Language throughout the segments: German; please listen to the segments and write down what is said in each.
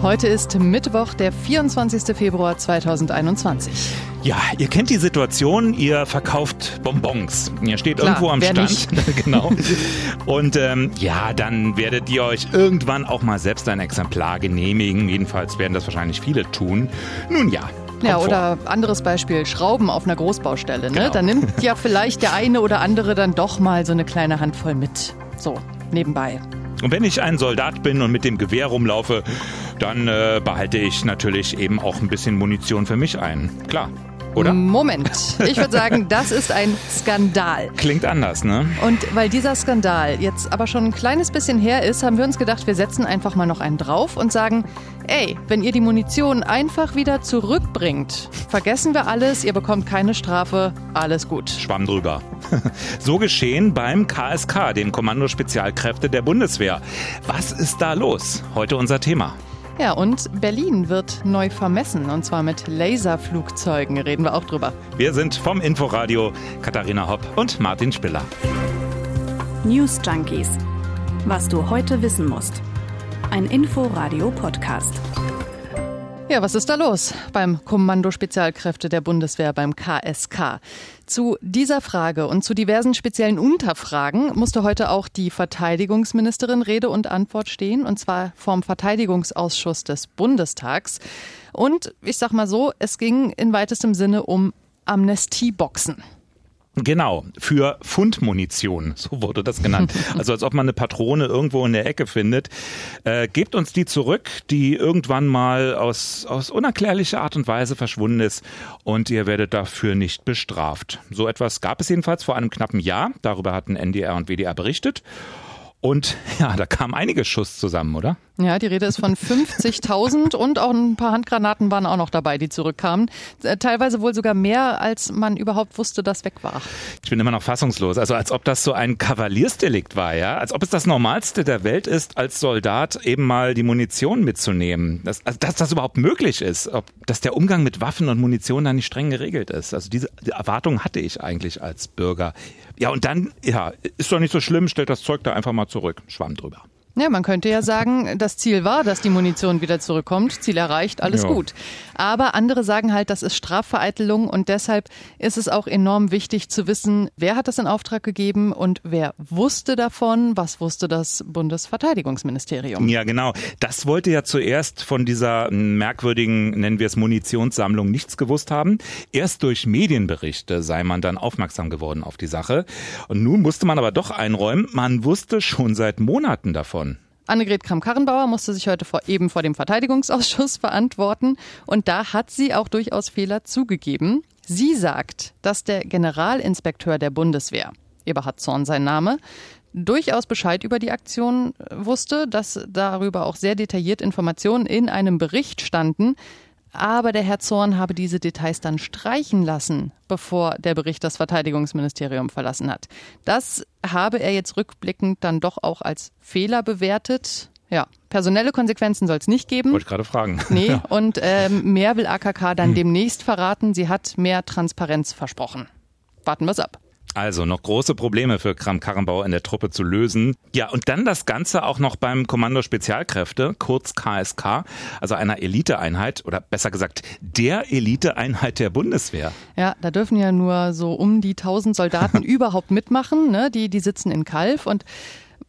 Heute ist Mittwoch, der 24. Februar 2021. Ja, ihr kennt die Situation, ihr verkauft Bonbons. Ihr steht Klar, irgendwo am Stand. genau. Und ähm, ja, dann werdet ihr euch irgendwann auch mal selbst ein Exemplar genehmigen. Jedenfalls werden das wahrscheinlich viele tun. Nun ja. Ja, oder anderes Beispiel, Schrauben auf einer Großbaustelle. Ne? Genau. Da nimmt ja vielleicht der eine oder andere dann doch mal so eine kleine Handvoll mit. So, nebenbei. Und wenn ich ein Soldat bin und mit dem Gewehr rumlaufe, dann äh, behalte ich natürlich eben auch ein bisschen Munition für mich ein. Klar. Oder? Moment. Ich würde sagen, das ist ein Skandal. Klingt anders, ne? Und weil dieser Skandal jetzt aber schon ein kleines bisschen her ist, haben wir uns gedacht, wir setzen einfach mal noch einen drauf und sagen, ey, wenn ihr die Munition einfach wieder zurückbringt, vergessen wir alles, ihr bekommt keine Strafe, alles gut. Schwamm drüber. So geschehen beim KSK, dem Kommando Spezialkräfte der Bundeswehr. Was ist da los? Heute unser Thema. Ja, und Berlin wird neu vermessen, und zwar mit Laserflugzeugen, reden wir auch drüber. Wir sind vom Inforadio Katharina Hopp und Martin Spiller. News Junkies. Was du heute wissen musst. Ein Info-Radio-Podcast. Ja, was ist da los beim Kommando Spezialkräfte der Bundeswehr beim KSK? Zu dieser Frage und zu diversen speziellen Unterfragen musste heute auch die Verteidigungsministerin Rede und Antwort stehen, und zwar vom Verteidigungsausschuss des Bundestags. Und ich sag mal so, es ging in weitestem Sinne um Amnestieboxen. Genau, für Fundmunition, so wurde das genannt. Also als ob man eine Patrone irgendwo in der Ecke findet. Äh, gebt uns die zurück, die irgendwann mal aus, aus unerklärlicher Art und Weise verschwunden ist und ihr werdet dafür nicht bestraft. So etwas gab es jedenfalls vor einem knappen Jahr. Darüber hatten NDR und WDR berichtet. Und ja, da kam einiges Schuss zusammen, oder? Ja, die Rede ist von 50.000 und auch ein paar Handgranaten waren auch noch dabei, die zurückkamen. Äh, Teilweise wohl sogar mehr, als man überhaupt wusste, dass weg war. Ich bin immer noch fassungslos. Also als ob das so ein Kavaliersdelikt war, ja? Als ob es das Normalste der Welt ist, als Soldat eben mal die Munition mitzunehmen. Das, also dass das überhaupt möglich ist. Ob, dass der Umgang mit Waffen und Munition da nicht streng geregelt ist. Also diese die Erwartung hatte ich eigentlich als Bürger. Ja, und dann, ja, ist doch nicht so schlimm, stellt das Zeug da einfach mal zurück. Schwamm drüber. Ja, man könnte ja sagen, das Ziel war, dass die Munition wieder zurückkommt. Ziel erreicht, alles Ja. gut. Aber andere sagen halt, das ist Strafvereitelung und deshalb ist es auch enorm wichtig zu wissen, wer hat das in Auftrag gegeben und wer wusste davon, was wusste das Bundesverteidigungsministerium. Ja, genau. Das wollte ja zuerst von dieser merkwürdigen, nennen wir es Munitionssammlung, nichts gewusst haben. Erst durch Medienberichte sei man dann aufmerksam geworden auf die Sache. Und nun musste man aber doch einräumen, man wusste schon seit Monaten davon. Annegret Kramp-Karrenbauer musste sich heute vor, eben vor dem Verteidigungsausschuss verantworten und da hat sie auch durchaus Fehler zugegeben. Sie sagt, dass der Generalinspekteur der Bundeswehr, Eberhard Zorn sein Name, durchaus Bescheid über die Aktion äh, wusste, dass darüber auch sehr detailliert Informationen in einem Bericht standen. Aber der Herr Zorn habe diese Details dann streichen lassen, bevor der Bericht das Verteidigungsministerium verlassen hat. Das habe er jetzt rückblickend dann doch auch als Fehler bewertet. Ja, personelle Konsequenzen soll es nicht geben. Wollte ich gerade fragen. Nee, Ja. und ähm, mehr will AKK dann demnächst verraten. Sie hat mehr Transparenz versprochen. Warten wir's ab. Also noch große Probleme für Kram-Karrenbauer in der Truppe zu lösen. Ja, und dann das Ganze auch noch beim Kommando Spezialkräfte, kurz KSK, also einer Eliteeinheit oder besser gesagt der Eliteeinheit der Bundeswehr. Ja, da dürfen ja nur so um die 1000 Soldaten überhaupt mitmachen. Ne? Die, die sitzen in Kalf und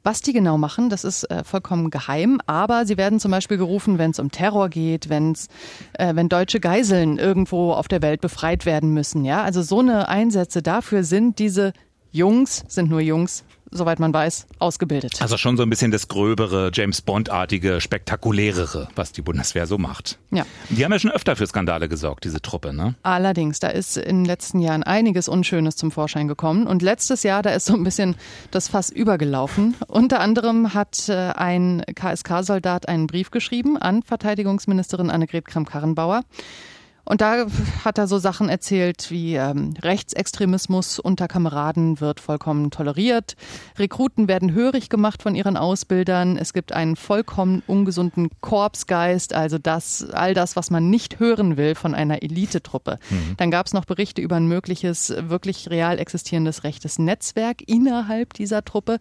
was die genau machen, das ist äh, vollkommen geheim, aber sie werden zum Beispiel gerufen, wenn es um Terror geht, wenn's, äh, wenn deutsche Geiseln irgendwo auf der Welt befreit werden müssen. Ja, also so eine Einsätze dafür sind diese Jungs, sind nur Jungs, soweit man weiß, ausgebildet. Also schon so ein bisschen das gröbere, James Bond-artige, spektakulärere, was die Bundeswehr so macht. Ja. Die haben ja schon öfter für Skandale gesorgt, diese Truppe, ne? Allerdings, da ist in den letzten Jahren einiges Unschönes zum Vorschein gekommen. Und letztes Jahr, da ist so ein bisschen das Fass übergelaufen. Unter anderem hat äh, ein KSK-Soldat einen Brief geschrieben an Verteidigungsministerin Annegret Kramp-Karrenbauer. Und da hat er so Sachen erzählt wie ähm, Rechtsextremismus unter Kameraden wird vollkommen toleriert, Rekruten werden hörig gemacht von ihren Ausbildern, es gibt einen vollkommen ungesunden Korpsgeist, also das, all das, was man nicht hören will von einer Elitetruppe. Dann gab es noch Berichte über ein mögliches, wirklich real existierendes rechtes Netzwerk innerhalb dieser Truppe.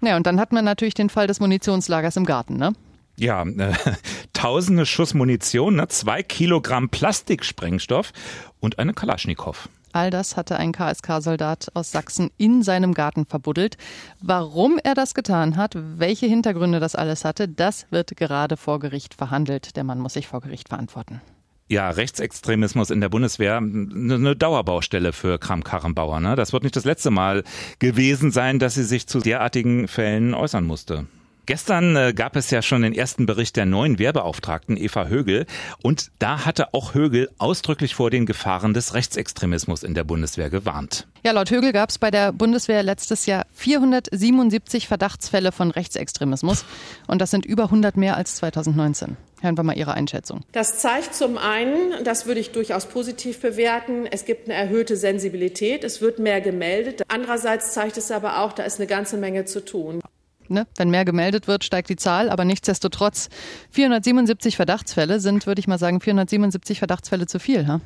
Naja, und dann hat man natürlich den Fall des Munitionslagers im Garten, ne? Ja, äh, tausende Schuss Munition, ne, zwei Kilogramm Plastiksprengstoff und eine Kalaschnikow. All das hatte ein KSK-Soldat aus Sachsen in seinem Garten verbuddelt. Warum er das getan hat, welche Hintergründe das alles hatte, das wird gerade vor Gericht verhandelt. Der Mann muss sich vor Gericht verantworten. Ja, Rechtsextremismus in der Bundeswehr, eine Dauerbaustelle für Kram-Karrenbauer. Ne? Das wird nicht das letzte Mal gewesen sein, dass sie sich zu derartigen Fällen äußern musste. Gestern äh, gab es ja schon den ersten Bericht der neuen Wehrbeauftragten Eva Högel und da hatte auch Högel ausdrücklich vor den Gefahren des Rechtsextremismus in der Bundeswehr gewarnt. Ja, laut Högel gab es bei der Bundeswehr letztes Jahr 477 Verdachtsfälle von Rechtsextremismus und das sind über 100 mehr als 2019. Hören wir mal Ihre Einschätzung. Das zeigt zum einen, das würde ich durchaus positiv bewerten, es gibt eine erhöhte Sensibilität, es wird mehr gemeldet. Andererseits zeigt es aber auch, da ist eine ganze Menge zu tun. Ne? Wenn mehr gemeldet wird, steigt die Zahl, aber nichtsdestotrotz 477 Verdachtsfälle sind, würde ich mal sagen, 477 Verdachtsfälle zu viel. Ha?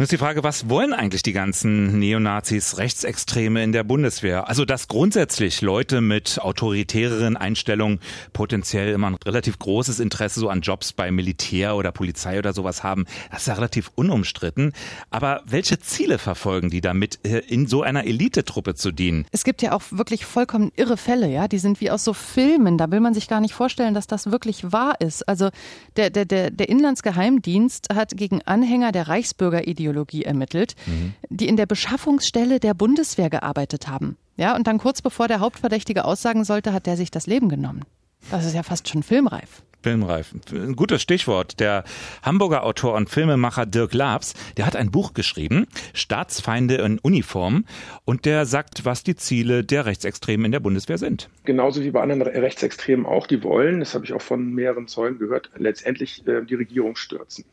Nun ist die Frage, was wollen eigentlich die ganzen Neonazis, Rechtsextreme in der Bundeswehr? Also, dass grundsätzlich Leute mit autoritäreren Einstellungen potenziell immer ein relativ großes Interesse so an Jobs bei Militär oder Polizei oder sowas haben, das ist ja relativ unumstritten. Aber welche Ziele verfolgen die damit, äh, in so einer Elitetruppe zu dienen? Es gibt ja auch wirklich vollkommen irre Fälle, ja. Die sind wie aus so Filmen. Da will man sich gar nicht vorstellen, dass das wirklich wahr ist. Also, der, der, der, der Inlandsgeheimdienst hat gegen Anhänger der Reichsbürgerideologie Ideologie ermittelt, mhm. die in der Beschaffungsstelle der Bundeswehr gearbeitet haben. Ja, und dann kurz bevor der Hauptverdächtige aussagen sollte, hat der sich das Leben genommen. Das ist ja fast schon filmreif. Filmreif. Ein gutes Stichwort. Der Hamburger Autor und Filmemacher Dirk Labs, der hat ein Buch geschrieben, Staatsfeinde in Uniform, und der sagt, was die Ziele der Rechtsextremen in der Bundeswehr sind. Genauso wie bei anderen Rechtsextremen auch, die wollen, das habe ich auch von mehreren Zeugen gehört, letztendlich äh, die Regierung stürzen.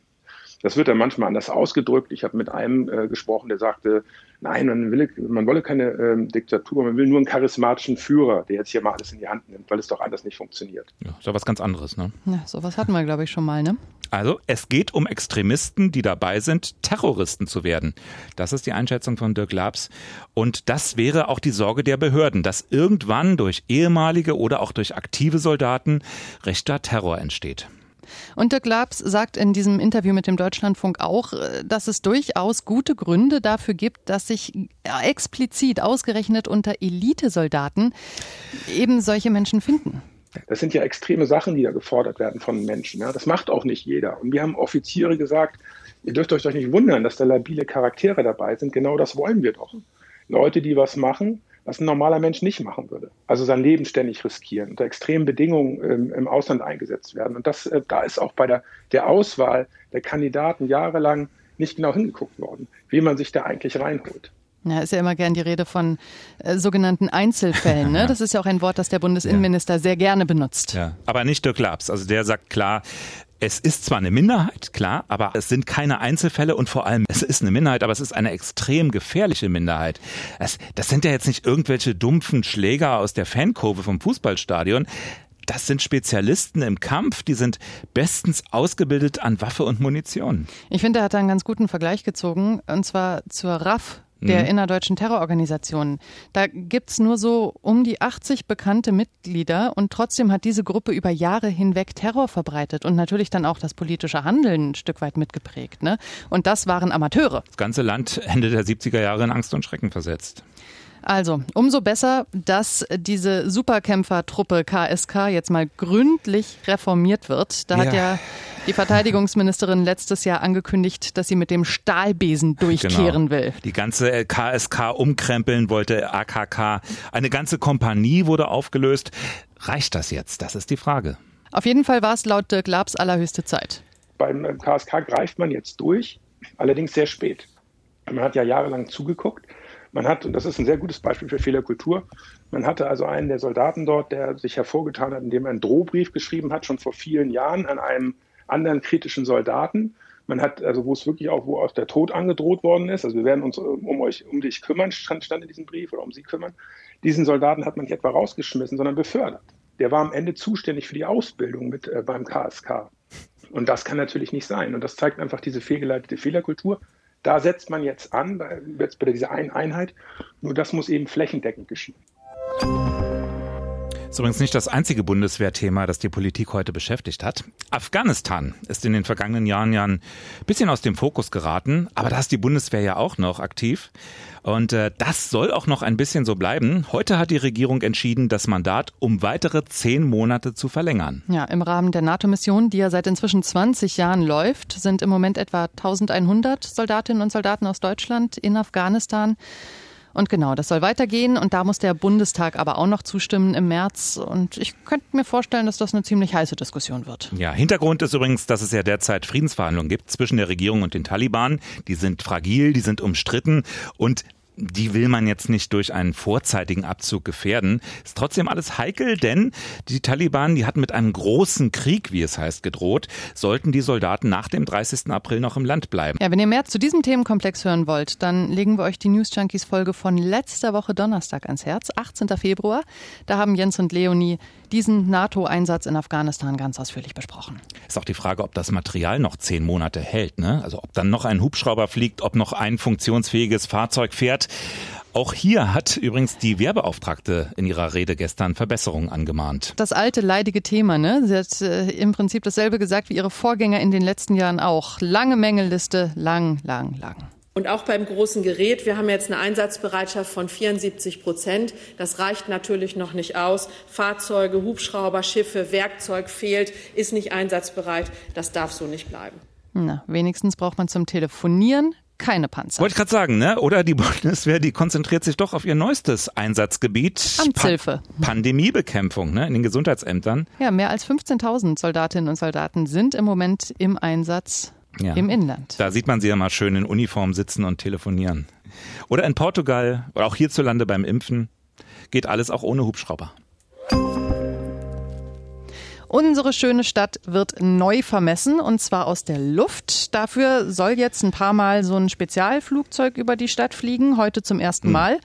Das wird dann manchmal anders ausgedrückt. Ich habe mit einem äh, gesprochen, der sagte, nein, man, will, man wolle keine ähm, Diktatur, man will nur einen charismatischen Führer, der jetzt hier mal alles in die Hand nimmt, weil es doch anders nicht funktioniert. Ja, ist ja was ganz anderes, ne? Ja, sowas hatten wir, glaube ich, schon mal, ne? Also, es geht um Extremisten, die dabei sind, Terroristen zu werden. Das ist die Einschätzung von Dirk Labs. Und das wäre auch die Sorge der Behörden, dass irgendwann durch ehemalige oder auch durch aktive Soldaten rechter Terror entsteht. Und Dirk Labs sagt in diesem Interview mit dem Deutschlandfunk auch, äh, dass es durchaus gute Gründe dafür gibt, dass sich explizit ausgerechnet unter Elitesoldaten eben solche Menschen finden. Das sind ja extreme Sachen, die da gefordert werden von Menschen. Ja. Das macht auch nicht jeder. Und wir haben Offiziere gesagt, ihr dürft euch doch nicht wundern, dass da labile Charaktere dabei sind. Genau das wollen wir doch. Leute, die was machen, was ein normaler Mensch nicht machen würde. Also sein Leben ständig riskieren, unter extremen Bedingungen ähm, im Ausland eingesetzt werden. Und das, äh, da ist auch bei der, der Auswahl der Kandidaten jahrelang nicht genau hingeguckt worden, wie man sich da eigentlich reinholt. Ja, ist ja immer gern die Rede von äh, sogenannten Einzelfällen. Ne? Das ist ja auch ein Wort, das der Bundesinnenminister ja. sehr gerne benutzt. Ja, aber nicht Dirk Labs. Also der sagt klar, es ist zwar eine Minderheit, klar, aber es sind keine Einzelfälle und vor allem, es ist eine Minderheit, aber es ist eine extrem gefährliche Minderheit. Das, das sind ja jetzt nicht irgendwelche dumpfen Schläger aus der Fankurve vom Fußballstadion. Das sind Spezialisten im Kampf, die sind bestens ausgebildet an Waffe und Munition. Ich finde, er hat da einen ganz guten Vergleich gezogen, und zwar zur RAF, der mhm. innerdeutschen Terrororganisationen. Da gibt's nur so um die 80 bekannte Mitglieder und trotzdem hat diese Gruppe über Jahre hinweg Terror verbreitet und natürlich dann auch das politische Handeln ein Stück weit mitgeprägt. Ne? Und das waren Amateure. Das ganze Land Ende der 70er Jahre in Angst und Schrecken versetzt. Also, umso besser, dass diese Superkämpfertruppe KSK jetzt mal gründlich reformiert wird. Da ja. hat ja die Verteidigungsministerin letztes Jahr angekündigt, dass sie mit dem Stahlbesen durchkehren genau. will. Die ganze KSK umkrempeln wollte AKK. Eine ganze Kompanie wurde aufgelöst. Reicht das jetzt? Das ist die Frage. Auf jeden Fall war es laut Dirk Labs allerhöchste Zeit. Beim KSK greift man jetzt durch, allerdings sehr spät. Man hat ja jahrelang zugeguckt man hat, und das ist ein sehr gutes Beispiel für Fehlerkultur, man hatte also einen der Soldaten dort, der sich hervorgetan hat, indem er einen Drohbrief geschrieben hat, schon vor vielen Jahren an einem anderen kritischen Soldaten. Man hat, also wo es wirklich auch, wo auch der Tod angedroht worden ist, also wir werden uns um euch, um dich kümmern, stand, stand in diesem Brief oder um sie kümmern. Diesen Soldaten hat man nicht etwa rausgeschmissen, sondern befördert. Der war am Ende zuständig für die Ausbildung mit äh, beim KSK. Und das kann natürlich nicht sein. Und das zeigt einfach diese fehlgeleitete Fehlerkultur. Da setzt man jetzt an, jetzt bei dieser einen Einheit. Nur das muss eben flächendeckend geschehen. Ist übrigens nicht das einzige Bundeswehrthema, das die Politik heute beschäftigt hat. Afghanistan ist in den vergangenen Jahren ja ein bisschen aus dem Fokus geraten, aber da ist die Bundeswehr ja auch noch aktiv. Und äh, das soll auch noch ein bisschen so bleiben. Heute hat die Regierung entschieden, das Mandat um weitere zehn Monate zu verlängern. Ja, im Rahmen der NATO-Mission, die ja seit inzwischen 20 Jahren läuft, sind im Moment etwa 1100 Soldatinnen und Soldaten aus Deutschland in Afghanistan. Und genau, das soll weitergehen und da muss der Bundestag aber auch noch zustimmen im März. Und ich könnte mir vorstellen, dass das eine ziemlich heiße Diskussion wird. Ja, Hintergrund ist übrigens, dass es ja derzeit Friedensverhandlungen gibt zwischen der Regierung und den Taliban. Die sind fragil, die sind umstritten und die will man jetzt nicht durch einen vorzeitigen Abzug gefährden. Ist trotzdem alles heikel, denn die Taliban, die hatten mit einem großen Krieg, wie es heißt, gedroht, sollten die Soldaten nach dem 30. April noch im Land bleiben. Ja, wenn ihr mehr zu diesem Themenkomplex hören wollt, dann legen wir euch die News Junkies Folge von letzter Woche Donnerstag ans Herz, 18. Februar. Da haben Jens und Leonie diesen NATO-Einsatz in Afghanistan ganz ausführlich besprochen. Ist auch die Frage, ob das Material noch zehn Monate hält, ne? Also ob dann noch ein Hubschrauber fliegt, ob noch ein funktionsfähiges Fahrzeug fährt. Auch hier hat übrigens die Wehrbeauftragte in ihrer Rede gestern Verbesserungen angemahnt. Das alte leidige Thema, ne? Sie hat äh, im Prinzip dasselbe gesagt wie ihre Vorgänger in den letzten Jahren auch. Lange Mängelliste, lang, lang, lang. Und auch beim großen Gerät, wir haben jetzt eine Einsatzbereitschaft von 74 Prozent. Das reicht natürlich noch nicht aus. Fahrzeuge, Hubschrauber, Schiffe, Werkzeug fehlt, ist nicht einsatzbereit. Das darf so nicht bleiben. Na, wenigstens braucht man zum Telefonieren keine Panzer. Wollte ich gerade sagen, ne? Oder die Bundeswehr, die konzentriert sich doch auf ihr neuestes Einsatzgebiet. Amtshilfe. Pa Pandemiebekämpfung, ne? In den Gesundheitsämtern. Ja, mehr als 15.000 Soldatinnen und Soldaten sind im Moment im Einsatz ja. im Inland. Da sieht man sie ja mal schön in Uniform sitzen und telefonieren. Oder in Portugal oder auch hierzulande beim Impfen. Geht alles auch ohne Hubschrauber. Unsere schöne Stadt wird neu vermessen und zwar aus der Luft. Dafür soll jetzt ein paar Mal so ein Spezialflugzeug über die Stadt fliegen, heute zum ersten hm. Mal.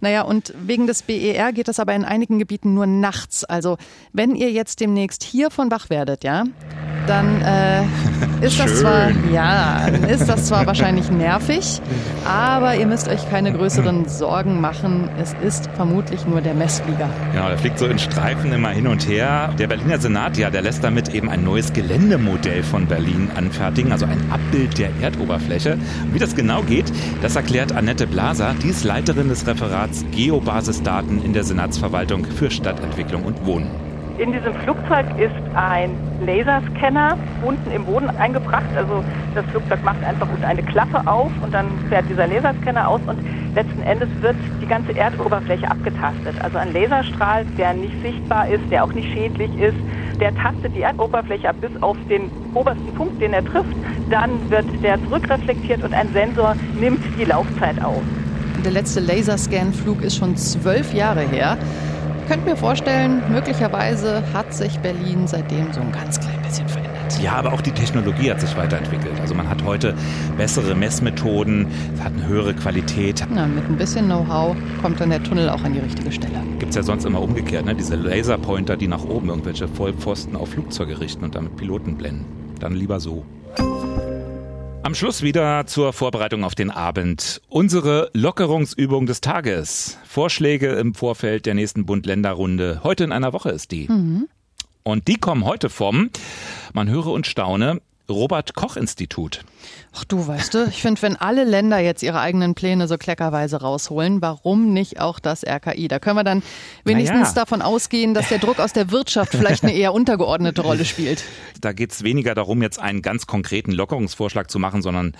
Naja, und wegen des BER geht das aber in einigen Gebieten nur nachts. Also wenn ihr jetzt demnächst hiervon wach werdet, ja, dann äh, ist das zwar, ja, ist das zwar wahrscheinlich nervig, aber ihr müsst euch keine größeren Sorgen machen. Es ist vermutlich nur der Messflieger. Genau, der fliegt so in Streifen immer hin und her. Der Berliner Senat, ja, der lässt damit eben ein neues Geländemodell von Berlin anfertigen, also ein Abbild der Erdoberfläche. Wie das genau geht, das erklärt Annette Blaser, die ist Leiterin des Referats Geobasisdaten in der Senatsverwaltung für Stadtentwicklung und Wohnen. In diesem Flugzeug ist ein Laserscanner unten im Boden eingebracht. Also das Flugzeug macht einfach eine Klappe auf und dann fährt dieser Laserscanner aus und letzten Endes wird die ganze Erdoberfläche abgetastet. Also ein Laserstrahl, der nicht sichtbar ist, der auch nicht schädlich ist, der tastet die Erdoberfläche ab bis auf den obersten Punkt, den er trifft. Dann wird der zurückreflektiert und ein Sensor nimmt die Laufzeit auf. Der letzte Laserscan-Flug ist schon zwölf Jahre her könnte mir vorstellen, möglicherweise hat sich Berlin seitdem so ein ganz klein bisschen verändert. Ja, aber auch die Technologie hat sich weiterentwickelt. Also man hat heute bessere Messmethoden, hat eine höhere Qualität. Na, mit ein bisschen Know-how kommt dann der Tunnel auch an die richtige Stelle. Gibt es ja sonst immer umgekehrt, ne? diese Laserpointer, die nach oben irgendwelche Vollpfosten auf Flugzeuge richten und damit Piloten blenden. Dann lieber so. Am Schluss wieder zur Vorbereitung auf den Abend. Unsere Lockerungsübung des Tages. Vorschläge im Vorfeld der nächsten Bund-Länder-Runde. Heute in einer Woche ist die. Mhm. Und die kommen heute vom, man höre und staune, Robert Koch Institut. Ach du, weißt du, ich finde, wenn alle Länder jetzt ihre eigenen Pläne so kleckerweise rausholen, warum nicht auch das RKI? Da können wir dann wenigstens naja. davon ausgehen, dass der Druck aus der Wirtschaft vielleicht eine eher untergeordnete Rolle spielt. Da geht es weniger darum, jetzt einen ganz konkreten Lockerungsvorschlag zu machen, sondern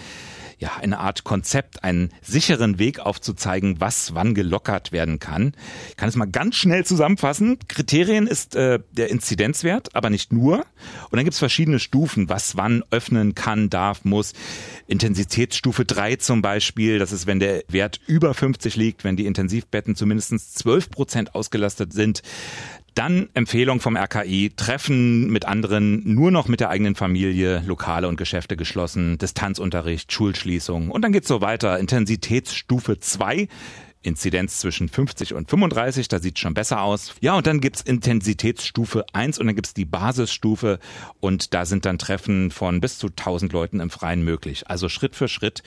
ja, eine Art Konzept, einen sicheren Weg aufzuzeigen, was wann gelockert werden kann. Ich kann es mal ganz schnell zusammenfassen. Kriterien ist äh, der Inzidenzwert, aber nicht nur. Und dann gibt es verschiedene Stufen, was wann öffnen kann, darf, muss. Intensitätsstufe 3 zum Beispiel, das ist, wenn der Wert über 50 liegt, wenn die Intensivbetten zumindest 12 Prozent ausgelastet sind. Dann Empfehlung vom RKI, Treffen mit anderen nur noch mit der eigenen Familie, Lokale und Geschäfte geschlossen, Distanzunterricht, Schulschließung und dann geht's so weiter. Intensitätsstufe 2. Inzidenz zwischen 50 und 35, da sieht schon besser aus. Ja, und dann gibt's Intensitätsstufe 1 und dann gibt's die Basisstufe und da sind dann Treffen von bis zu 1000 Leuten im Freien möglich. Also Schritt für Schritt.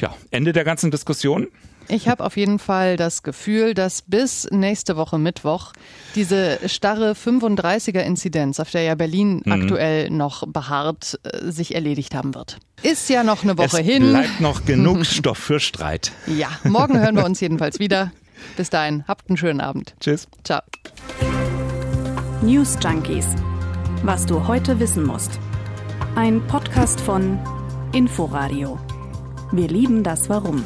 Ja, Ende der ganzen Diskussion. Ich habe auf jeden Fall das Gefühl, dass bis nächste Woche Mittwoch diese starre 35er-Inzidenz, auf der ja Berlin mhm. aktuell noch beharrt, äh, sich erledigt haben wird. Ist ja noch eine Woche es hin. Bleibt noch genug Stoff für Streit. Ja, morgen hören wir uns jedenfalls wieder. Bis dahin, habt einen schönen Abend. Tschüss. Ciao. News Junkies. Was du heute wissen musst. Ein Podcast von Inforadio. Wir lieben das Warum.